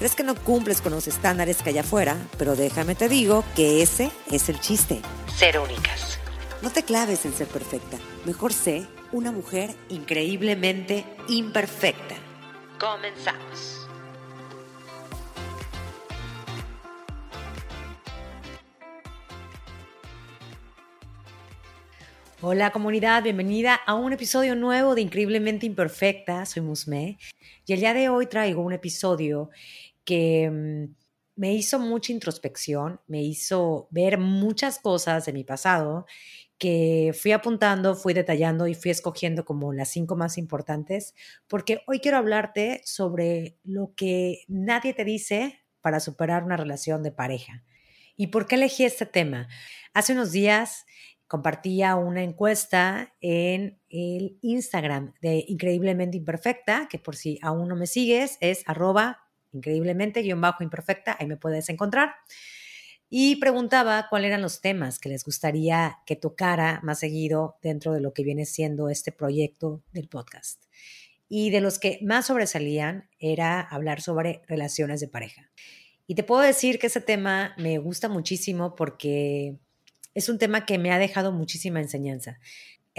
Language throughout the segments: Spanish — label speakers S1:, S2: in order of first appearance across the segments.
S1: crees que no cumples con los estándares que hay afuera, pero déjame te digo que ese es el chiste. Ser únicas. No te claves en ser perfecta. Mejor sé una mujer increíblemente imperfecta. Comenzamos. Hola comunidad, bienvenida a un episodio nuevo de Increíblemente Imperfecta. Soy Musme y el día de hoy traigo un episodio que mm, me hizo mucha introspección, me hizo ver muchas cosas de mi pasado que fui apuntando, fui detallando y fui escogiendo como las cinco más importantes, porque hoy quiero hablarte sobre lo que nadie te dice para superar una relación de pareja. ¿Y por qué elegí este tema? Hace unos días compartía una encuesta en el Instagram de Increíblemente Imperfecta, que por si aún no me sigues es arroba increíblemente guion bajo imperfecta, ahí me puedes encontrar. Y preguntaba cuáles eran los temas que les gustaría que tocara más seguido dentro de lo que viene siendo este proyecto del podcast. Y de los que más sobresalían era hablar sobre relaciones de pareja. Y te puedo decir que ese tema me gusta muchísimo porque es un tema que me ha dejado muchísima enseñanza.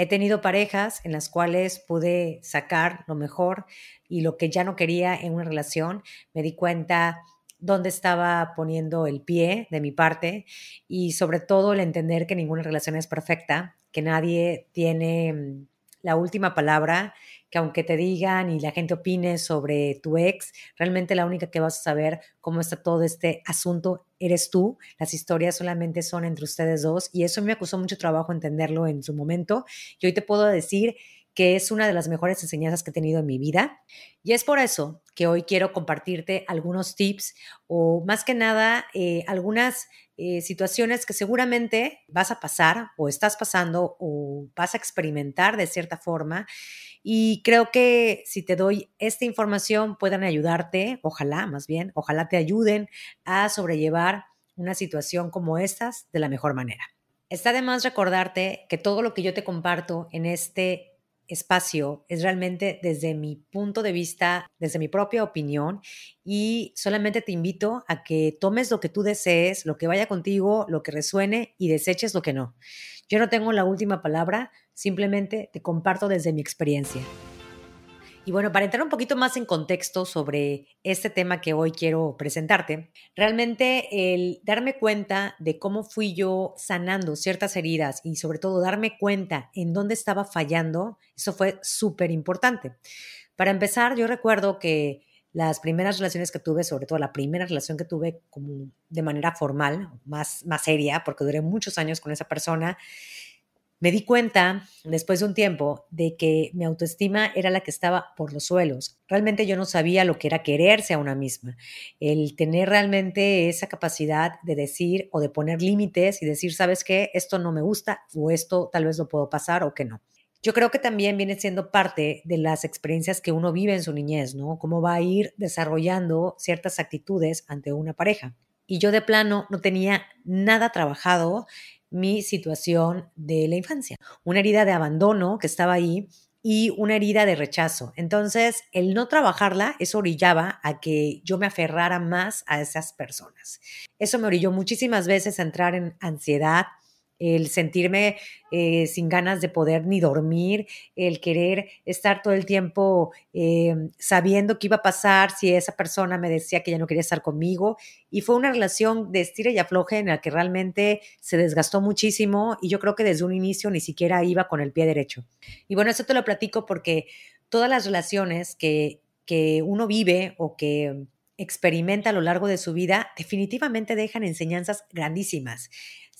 S1: He tenido parejas en las cuales pude sacar lo mejor y lo que ya no quería en una relación. Me di cuenta dónde estaba poniendo el pie de mi parte y sobre todo el entender que ninguna relación es perfecta, que nadie tiene mm, la última palabra que aunque te digan y la gente opine sobre tu ex, realmente la única que vas a saber cómo está todo este asunto eres tú. Las historias solamente son entre ustedes dos y eso me acusó mucho trabajo entenderlo en su momento. Y hoy te puedo decir que es una de las mejores enseñanzas que he tenido en mi vida. Y es por eso que hoy quiero compartirte algunos tips o más que nada eh, algunas eh, situaciones que seguramente vas a pasar o estás pasando o vas a experimentar de cierta forma. Y creo que si te doy esta información puedan ayudarte, ojalá más bien, ojalá te ayuden a sobrellevar una situación como estas de la mejor manera. Está de más recordarte que todo lo que yo te comparto en este espacio es realmente desde mi punto de vista, desde mi propia opinión y solamente te invito a que tomes lo que tú desees, lo que vaya contigo, lo que resuene y deseches lo que no. Yo no tengo la última palabra, simplemente te comparto desde mi experiencia. Y bueno, para entrar un poquito más en contexto sobre este tema que hoy quiero presentarte, realmente el darme cuenta de cómo fui yo sanando ciertas heridas y sobre todo darme cuenta en dónde estaba fallando, eso fue súper importante. Para empezar, yo recuerdo que las primeras relaciones que tuve, sobre todo la primera relación que tuve como de manera formal, más, más seria, porque duré muchos años con esa persona, me di cuenta después de un tiempo de que mi autoestima era la que estaba por los suelos. Realmente yo no sabía lo que era quererse a una misma, el tener realmente esa capacidad de decir o de poner límites y decir, sabes qué, esto no me gusta o esto tal vez lo puedo pasar o que no. Yo creo que también viene siendo parte de las experiencias que uno vive en su niñez, ¿no? Cómo va a ir desarrollando ciertas actitudes ante una pareja. Y yo de plano no tenía nada trabajado mi situación de la infancia, una herida de abandono que estaba ahí y una herida de rechazo. Entonces, el no trabajarla, eso orillaba a que yo me aferrara más a esas personas. Eso me orilló muchísimas veces a entrar en ansiedad, el sentirme eh, sin ganas de poder ni dormir, el querer estar todo el tiempo eh, sabiendo qué iba a pasar si esa persona me decía que ya no quería estar conmigo. Y fue una relación de estira y afloje en la que realmente se desgastó muchísimo y yo creo que desde un inicio ni siquiera iba con el pie derecho. Y bueno, eso te lo platico porque todas las relaciones que, que uno vive o que experimenta a lo largo de su vida definitivamente dejan enseñanzas grandísimas.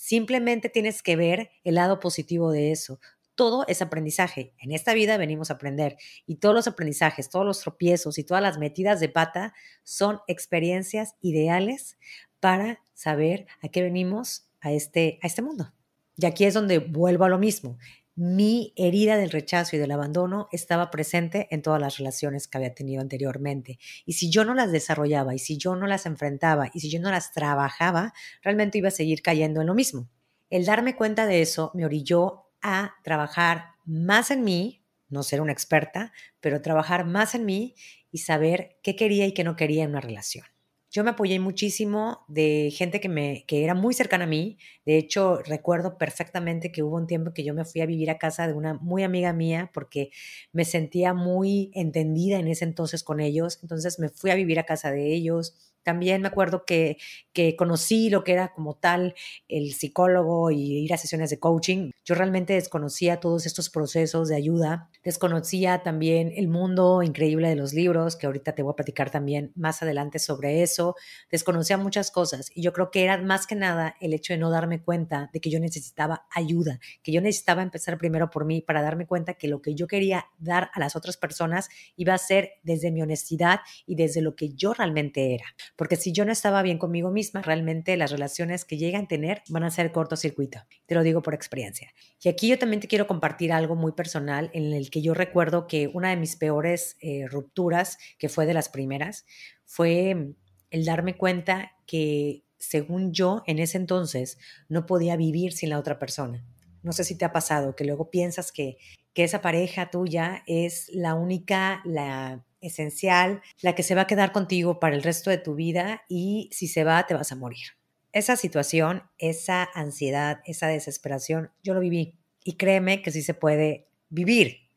S1: Simplemente tienes que ver el lado positivo de eso. Todo es aprendizaje. En esta vida venimos a aprender y todos los aprendizajes, todos los tropiezos y todas las metidas de pata son experiencias ideales para saber a qué venimos a este, a este mundo. Y aquí es donde vuelvo a lo mismo. Mi herida del rechazo y del abandono estaba presente en todas las relaciones que había tenido anteriormente. Y si yo no las desarrollaba, y si yo no las enfrentaba, y si yo no las trabajaba, realmente iba a seguir cayendo en lo mismo. El darme cuenta de eso me orilló a trabajar más en mí, no ser una experta, pero trabajar más en mí y saber qué quería y qué no quería en una relación. Yo me apoyé muchísimo de gente que, me, que era muy cercana a mí. De hecho, recuerdo perfectamente que hubo un tiempo que yo me fui a vivir a casa de una muy amiga mía porque me sentía muy entendida en ese entonces con ellos. Entonces me fui a vivir a casa de ellos también me acuerdo que, que conocí lo que era como tal el psicólogo y ir a sesiones de coaching. Yo realmente desconocía todos estos procesos de ayuda, desconocía también el mundo increíble de los libros, que ahorita te voy a platicar también más adelante sobre eso, desconocía muchas cosas y yo creo que era más que nada el hecho de no darme cuenta de que yo necesitaba ayuda, que yo necesitaba empezar primero por mí para darme cuenta que lo que yo quería dar a las otras personas iba a ser desde mi honestidad y desde lo que yo realmente era porque si yo no estaba bien conmigo misma, realmente las relaciones que llegan a tener van a ser cortocircuito. Te lo digo por experiencia. Y aquí yo también te quiero compartir algo muy personal en el que yo recuerdo que una de mis peores eh, rupturas, que fue de las primeras, fue el darme cuenta que según yo en ese entonces no podía vivir sin la otra persona. No sé si te ha pasado que luego piensas que, que esa pareja tuya es la única, la esencial, la que se va a quedar contigo para el resto de tu vida y si se va te vas a morir. Esa situación, esa ansiedad, esa desesperación, yo lo viví y créeme que sí se puede vivir.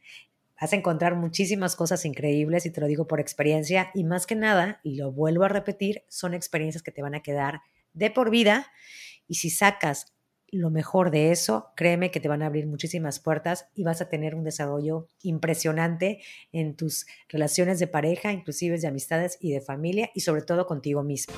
S1: Vas a encontrar muchísimas cosas increíbles y te lo digo por experiencia y más que nada, y lo vuelvo a repetir, son experiencias que te van a quedar de por vida y si sacas lo mejor de eso, créeme que te van a abrir muchísimas puertas y vas a tener un desarrollo impresionante en tus relaciones de pareja, inclusive de amistades y de familia y sobre todo contigo mismo.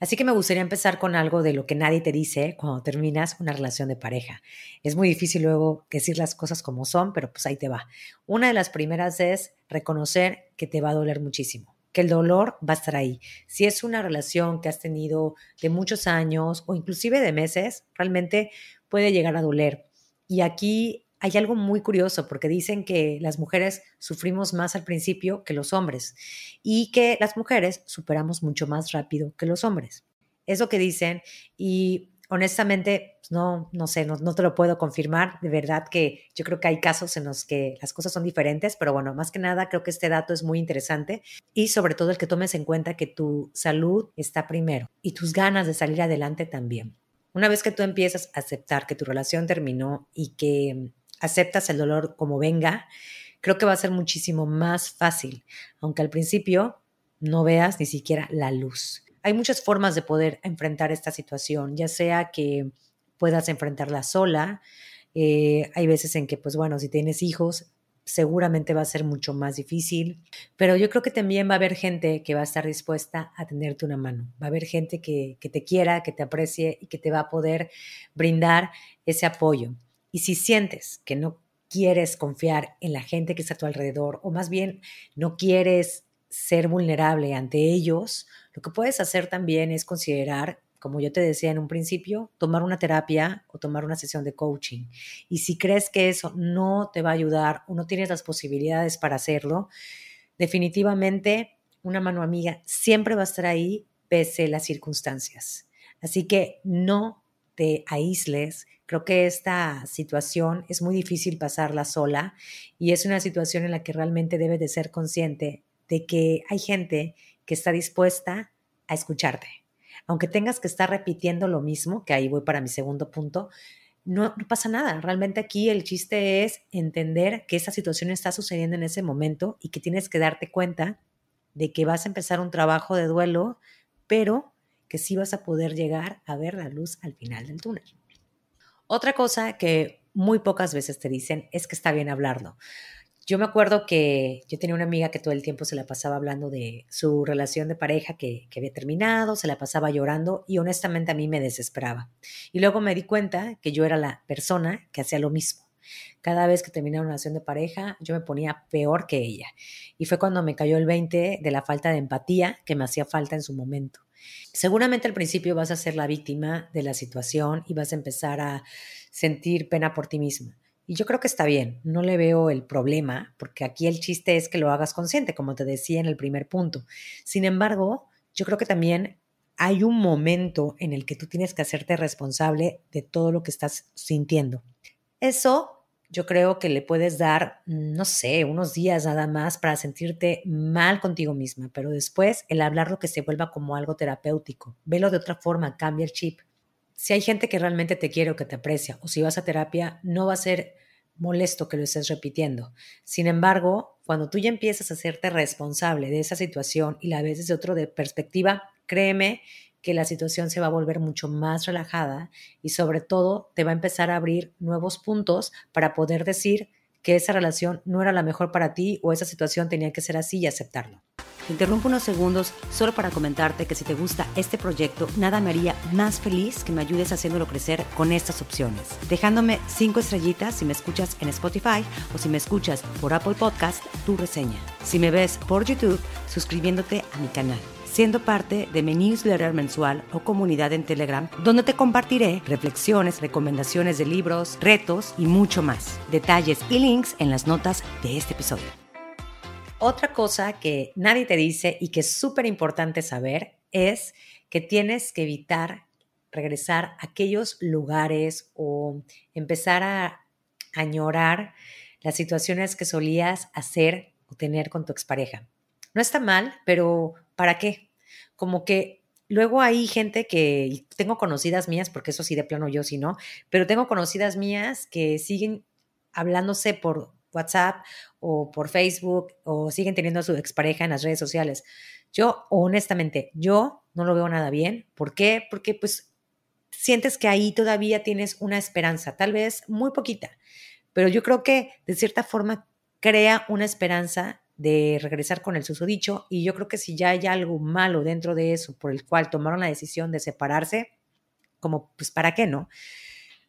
S1: Así que me gustaría empezar con algo de lo que nadie te dice cuando terminas una relación de pareja. Es muy difícil luego decir las cosas como son, pero pues ahí te va. Una de las primeras es reconocer que te va a doler muchísimo que el dolor va a estar ahí. Si es una relación que has tenido de muchos años o inclusive de meses, realmente puede llegar a doler. Y aquí hay algo muy curioso porque dicen que las mujeres sufrimos más al principio que los hombres y que las mujeres superamos mucho más rápido que los hombres. Es lo que dicen y honestamente, pues, no, no sé, no, no, te lo puedo confirmar. De verdad que yo creo que hay casos en los que las cosas son diferentes, pero bueno, más que nada creo que este dato es muy interesante y sobre todo el que tomes en cuenta que tu salud está primero y tus ganas de salir adelante también. Una vez que tú empiezas a aceptar que tu relación terminó y que aceptas el dolor como venga, creo que va a ser muchísimo más fácil, aunque al principio no veas ni siquiera la luz hay muchas formas de poder enfrentar esta situación, ya sea que puedas enfrentarla sola. Eh, hay veces en que, pues bueno, si tienes hijos, seguramente va a ser mucho más difícil, pero yo creo que también va a haber gente que va a estar dispuesta a tenderte una mano, va a haber gente que, que te quiera, que te aprecie y que te va a poder brindar ese apoyo. Y si sientes que no quieres confiar en la gente que está a tu alrededor, o más bien no quieres ser vulnerable ante ellos, lo que puedes hacer también es considerar, como yo te decía en un principio, tomar una terapia o tomar una sesión de coaching. Y si crees que eso no te va a ayudar o no tienes las posibilidades para hacerlo, definitivamente una mano amiga siempre va a estar ahí pese las circunstancias. Así que no te aísles. Creo que esta situación es muy difícil pasarla sola y es una situación en la que realmente debes de ser consciente de que hay gente que está dispuesta a escucharte. Aunque tengas que estar repitiendo lo mismo, que ahí voy para mi segundo punto, no, pasa nada. Realmente aquí el chiste es entender que esa situación está sucediendo en ese momento y que tienes que darte cuenta de que vas a empezar un trabajo de duelo, pero que sí vas a poder llegar a ver la luz al final del túnel. Otra cosa que muy pocas veces te dicen es que está bien hablarlo. Yo me acuerdo que yo tenía una amiga que todo el tiempo se la pasaba hablando de su relación de pareja que, había terminado, se la pasaba llorando y honestamente a mí me desesperaba. Y luego me di cuenta que yo era la persona que hacía lo mismo. Cada vez que terminaba una relación de pareja, yo me ponía peor que ella. Y fue cuando me cayó el 20 de la falta de empatía que me hacía falta en su momento. Seguramente al principio vas a ser la víctima de la situación y vas a empezar a sentir pena por ti misma. Y yo creo que está bien, no le veo el problema, porque aquí el chiste es que lo hagas consciente, como te decía en el primer punto. Sin embargo, yo creo que también hay un momento en el que tú tienes que hacerte responsable de todo lo que estás sintiendo. Eso yo creo que le puedes dar, no sé, unos días nada más para sentirte mal contigo misma, pero después el hablarlo que se vuelva como algo terapéutico. Velo de otra forma, cambia el chip. Si hay gente que realmente te quiere o que te aprecia, o si vas a terapia, no va a ser molesto que lo estés repitiendo. Sin embargo, cuando tú ya empiezas a hacerte responsable de esa situación y la ves desde otra perspectiva, créeme que la situación se va a volver mucho más relajada y sobre todo te va a empezar a abrir nuevos puntos para poder decir que esa relación no era la mejor para ti o esa situación tenía que ser así y aceptarlo.
S2: Interrumpo unos segundos solo para comentarte que si te gusta este proyecto, nada me haría más feliz que me ayudes haciéndolo crecer con estas opciones. Dejándome cinco estrellitas si me escuchas en Spotify o si me escuchas por Apple Podcast, tu reseña. Si me ves por YouTube, suscribiéndote a mi canal siendo parte de mi newsletter mensual o comunidad en Telegram, donde te compartiré reflexiones, recomendaciones de libros, retos y mucho más. Detalles y links en las notas de este episodio.
S1: Otra cosa que nadie te dice y que es súper importante saber es que tienes que evitar regresar a aquellos lugares o empezar a añorar las situaciones que solías hacer o tener con tu expareja. No está mal, pero ¿para qué? Como que luego hay gente que, tengo conocidas mías, porque eso sí de plano yo sí no, pero tengo conocidas mías que siguen hablándose por WhatsApp o por Facebook o siguen teniendo a su expareja en las redes sociales. Yo, honestamente, yo no lo veo nada bien. ¿Por qué? Porque pues sientes que ahí todavía tienes una esperanza, tal vez muy poquita, pero yo creo que de cierta forma crea una esperanza de regresar con el susodicho y yo creo que si ya hay algo malo dentro de eso por el cual tomaron la decisión de separarse, como pues para qué, ¿no?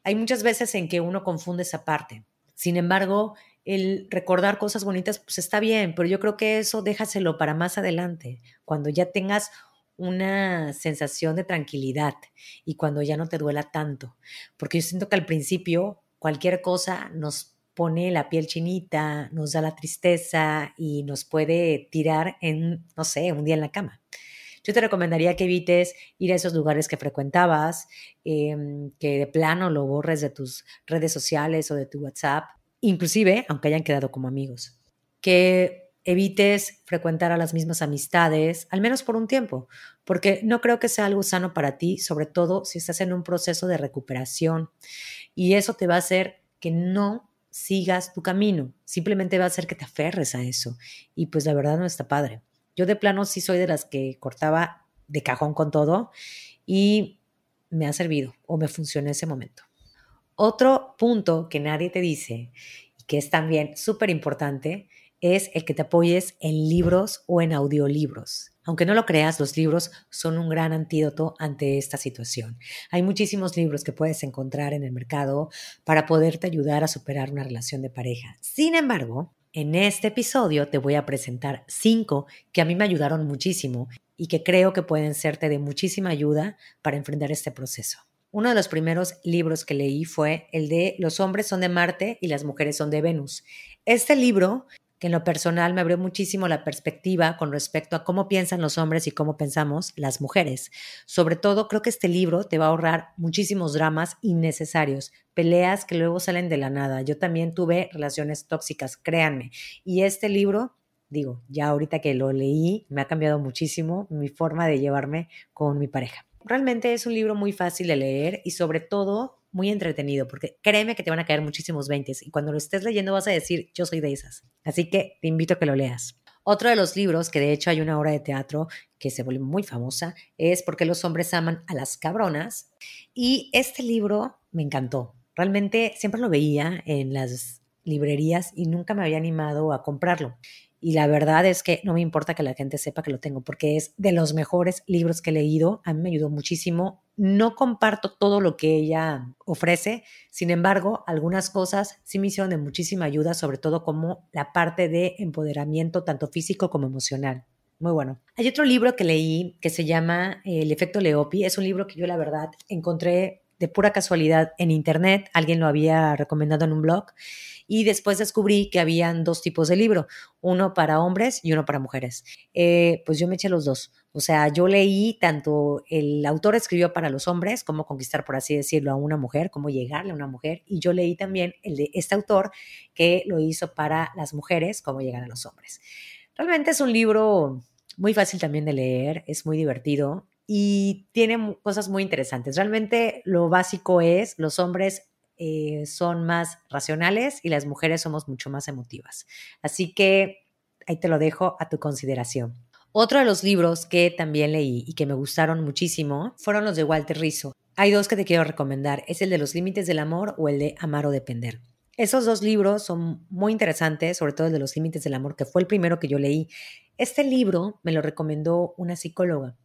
S1: Hay muchas veces en que uno confunde esa parte. Sin embargo, el recordar cosas bonitas, pues está bien, pero yo creo que eso déjaselo para más adelante, cuando ya tengas una sensación de tranquilidad y cuando ya no te duela tanto. Porque yo siento que al principio cualquier cosa nos pone la piel chinita, nos da la tristeza y nos puede tirar en, no sé, un día en la cama. Yo te recomendaría que evites ir a esos lugares que frecuentabas, em, que de plano lo borres de tus redes sociales o de tu WhatsApp inclusive aunque hayan quedado como amigos. Que evites frecuentar a las mismas amistades, al menos por un tiempo, porque no creo que sea algo sano para ti, sobre todo si estás en un proceso de recuperación. Y eso te va a hacer que no sigas tu camino, simplemente va a hacer que te aferres a eso. Y pues la verdad no está padre. Yo de plano sí soy de las que cortaba de cajón con todo y me ha servido o me funcionó ese momento. Otro punto que nadie te dice y que es también súper importante es el que te apoyes en libros o en audiolibros. Aunque no lo creas, los libros son un gran antídoto ante esta situación. Hay muchísimos libros que puedes encontrar en el mercado para poderte ayudar a superar una relación de pareja. Sin embargo, en este episodio te voy a presentar cinco que a mí me ayudaron muchísimo y que creo que pueden serte de muchísima ayuda para enfrentar este proceso. Uno de los primeros libros que leí fue el de Los hombres son de Marte y las mujeres son de Venus. Este libro, que en lo personal me abrió muchísimo la perspectiva con respecto a cómo piensan los hombres y cómo pensamos las mujeres. Sobre todo, creo que este libro te va a ahorrar muchísimos dramas innecesarios, peleas que luego salen de la nada. Yo también tuve relaciones tóxicas, créanme. Y este libro digo, ya ahorita que lo leí, me ha cambiado muchísimo mi forma de llevarme con mi pareja. Realmente es un libro muy fácil de leer y sobre todo muy entretenido, porque créeme que te van a caer muchísimos veintes y cuando lo estés leyendo vas a decir, yo soy de esas. Así que te invito a que lo leas. Otro de los libros, que de hecho hay una obra de teatro que se vuelve muy famosa, es Porque los hombres aman a las cabronas. Y este libro me encantó. Realmente siempre lo veía en las librerías y nunca me había animado a comprarlo. Y la verdad es que no me importa que la gente sepa que lo tengo, porque es de los mejores libros que he leído. A mí me ayudó muchísimo no comparto todo lo que ella ofrece, sin embargo, algunas cosas sí me hicieron de muchísima ayuda, sobre todo como la parte de empoderamiento tanto físico como emocional. Muy bueno. Hay otro libro que leí que se llama El efecto Leopi. Es un libro que yo la verdad encontré de pura casualidad en internet. Alguien lo había recomendado en un blog y después descubrí que habían dos tipos de libro, uno para hombres y uno para mujeres. Eh, pues yo me eché los dos. O sea, yo leí tanto el autor escribió para los hombres, cómo conquistar, por así decirlo, a una mujer, cómo llegarle a una mujer, y yo leí también el de este autor que lo hizo para las mujeres, cómo llegar a los hombres. Realmente es un libro muy fácil también de leer, es muy divertido y tiene cosas muy interesantes. Realmente lo básico es los hombres eh, son más racionales y las mujeres somos mucho más emotivas. Así que ahí te lo dejo a tu consideración. Otro de los libros que también leí y que me gustaron muchísimo fueron los de Walter Rizzo. Hay dos que te quiero recomendar, es el de Los Límites del Amor o el de Amar o Depender. Esos dos libros son muy interesantes, sobre todo el de Los Límites del Amor, que fue el primero que yo leí. Este libro me lo recomendó una psicóloga.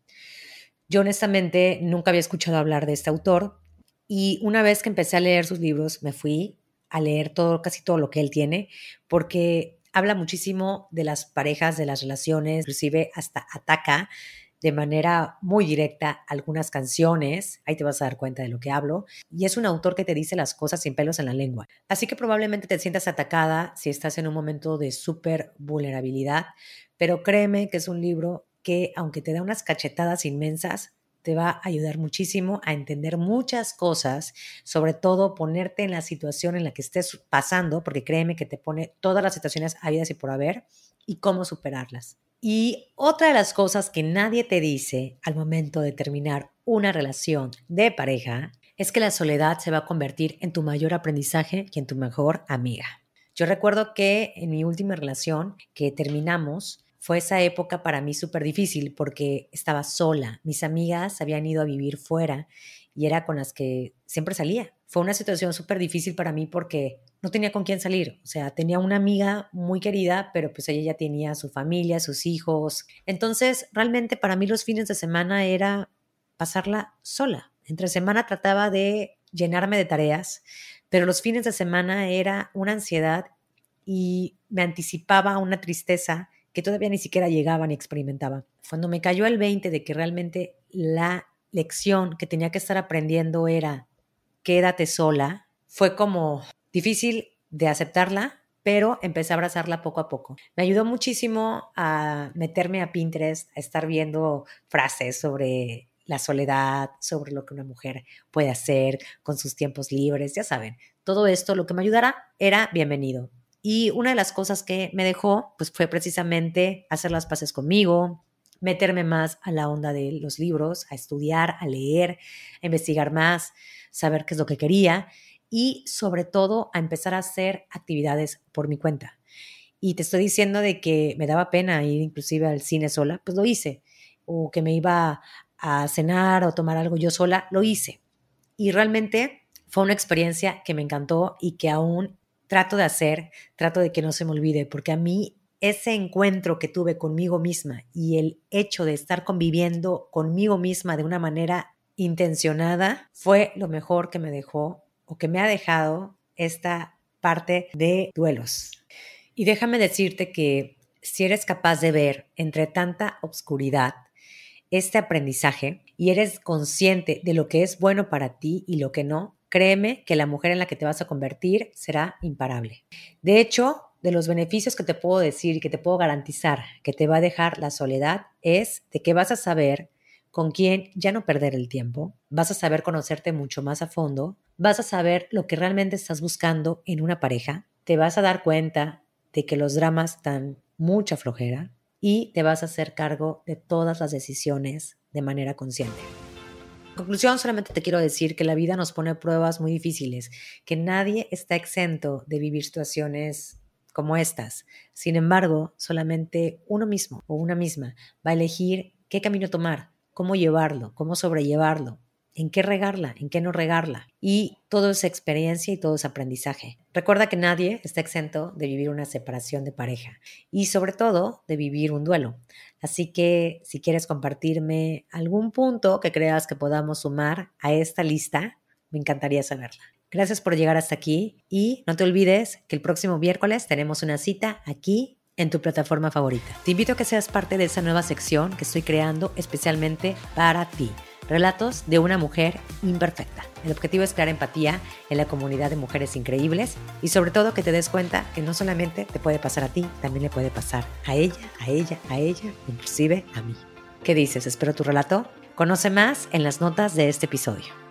S1: Yo honestamente nunca había escuchado hablar de este autor, y una vez que empecé a leer sus libros, me fui a leer todo, casi todo lo que él tiene, porque habla muchísimo de las parejas, de las relaciones, inclusive hasta ataca de manera muy directa algunas canciones, ahí te vas a dar cuenta de lo que hablo, y es un autor que te dice las cosas sin pelos en la lengua. Así que probablemente te sientas atacada si estás en un momento de súper vulnerabilidad, pero créeme que es un libro que aunque te da unas cachetadas inmensas, te va a ayudar muchísimo a entender muchas cosas, sobre todo ponerte en la situación en la que estés pasando, porque créeme que te pone todas las situaciones habidas y por haber y cómo superarlas. Y otra de las cosas que nadie te dice al momento de terminar una relación de pareja es que la soledad se va a convertir en tu mayor aprendizaje y en tu mejor amiga. Yo recuerdo que en mi última relación que terminamos, fue esa época para mí súper difícil porque estaba sola. Mis amigas habían ido a vivir fuera y era con las que siempre salía. Fue una situación súper difícil para mí porque no tenía con quién salir. O sea, tenía una amiga muy querida, pero pues ella ya tenía su familia, sus hijos. Entonces, realmente para mí los fines de semana era pasarla sola. Entre semana trataba de llenarme de tareas, pero los fines de semana era una ansiedad y me anticipaba una tristeza que todavía ni siquiera llegaba ni experimentaba. Cuando me cayó el 20 de que realmente la lección que tenía que estar aprendiendo era quédate sola, fue como difícil de aceptarla, pero empecé a abrazarla poco a poco. Me ayudó muchísimo a meterme a Pinterest, a estar viendo frases sobre la soledad, sobre lo que una mujer puede hacer con sus tiempos libres, ya saben, todo esto lo que me ayudara era bienvenido. Y una de las cosas que me dejó, pues fue precisamente hacer las paces conmigo, meterme más a la onda de los libros, a estudiar, a leer, a investigar más, saber qué es lo que quería y sobre todo a empezar a hacer actividades por mi cuenta. Y te estoy diciendo de que me daba pena ir inclusive al cine sola, pues lo hice. O que me iba a cenar o tomar algo yo sola, lo hice. Y realmente fue una experiencia que me encantó y que aún trato de hacer, trato de que no se me olvide, porque a mí ese encuentro que tuve conmigo misma y el hecho de estar conviviendo conmigo misma de una manera intencionada fue lo mejor que me dejó o que me ha dejado esta parte de duelos. Y déjame decirte que si eres capaz de ver entre tanta obscuridad este aprendizaje y eres consciente de lo que es bueno para ti y lo que no, créeme que la mujer en la que te vas a convertir será imparable. De hecho, de los beneficios que te puedo decir y que te puedo garantizar que te va a dejar la soledad es de que vas a saber con quién ya no perder el tiempo, vas a saber conocerte mucho más a fondo, vas a saber lo que realmente estás buscando en una pareja, te vas a dar cuenta de que los dramas dan mucha flojera y te vas a hacer cargo de todas las decisiones de manera consciente conclusión, solamente te quiero decir que la vida nos pone pruebas muy difíciles, que nadie está exento de vivir situaciones como estas. Sin embargo, solamente uno mismo o una misma va a elegir qué camino tomar, cómo llevarlo, cómo sobrellevarlo. En qué regarla, en qué no regarla. Y todo es experiencia y todo es aprendizaje. Recuerda que nadie está exento de vivir una separación de pareja y sobre todo de vivir un duelo. Así que si quieres compartirme algún punto que creas que podamos sumar a esta lista, me encantaría saberla. Gracias por llegar hasta aquí y no te olvides que el próximo miércoles tenemos una cita aquí en tu plataforma favorita. Te invito a que seas parte de esa nueva sección que estoy creando especialmente para ti. Relatos de una mujer imperfecta. El objetivo es crear empatía en la comunidad de mujeres increíbles y sobre todo que te des cuenta que no solamente te puede pasar a ti, también le puede pasar a ella, a ella, a ella, inclusive a mí. ¿Qué dices? Espero tu relato. Conoce más en las notas de este episodio.